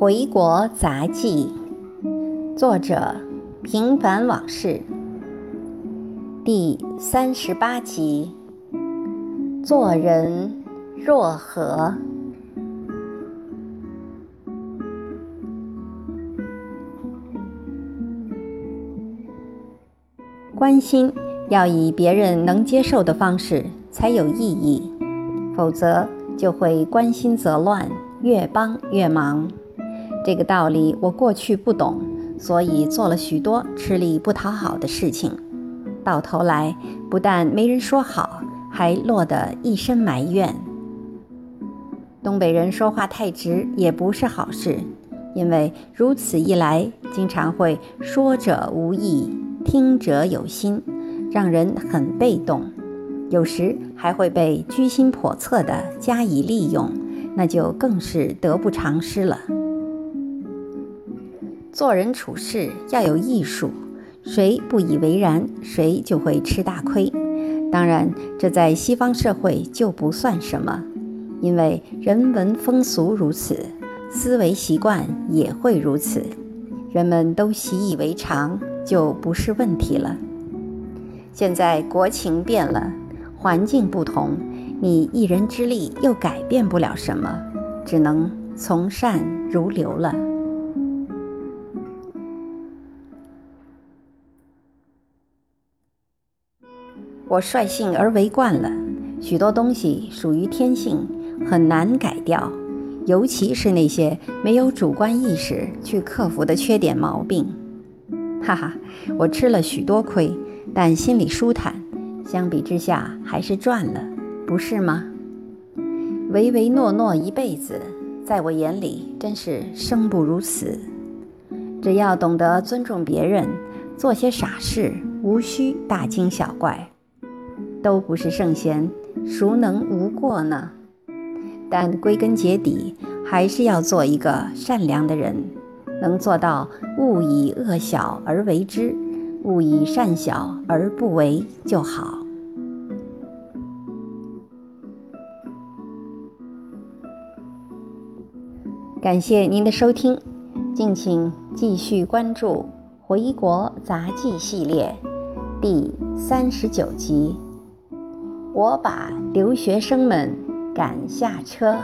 回国杂记，作者平凡往事，第三十八集。做人若何？关心要以别人能接受的方式才有意义，否则就会关心则乱，越帮越忙。这个道理我过去不懂，所以做了许多吃力不讨好的事情，到头来不但没人说好，还落得一身埋怨。东北人说话太直也不是好事，因为如此一来，经常会说者无意，听者有心，让人很被动，有时还会被居心叵测的加以利用，那就更是得不偿失了。做人处事要有艺术，谁不以为然，谁就会吃大亏。当然，这在西方社会就不算什么，因为人文风俗如此，思维习惯也会如此，人们都习以为常，就不是问题了。现在国情变了，环境不同，你一人之力又改变不了什么，只能从善如流了。我率性而为惯了，许多东西属于天性，很难改掉。尤其是那些没有主观意识去克服的缺点毛病。哈哈，我吃了许多亏，但心里舒坦。相比之下，还是赚了，不是吗？唯唯诺诺一辈子，在我眼里真是生不如死。只要懂得尊重别人，做些傻事，无需大惊小怪。都不是圣贤，孰能无过呢？但归根结底，还是要做一个善良的人，能做到勿以恶小而为之，勿以善小而不为就好。感谢您的收听，敬请继续关注《回国杂记》系列第三十九集。我把留学生们赶下车。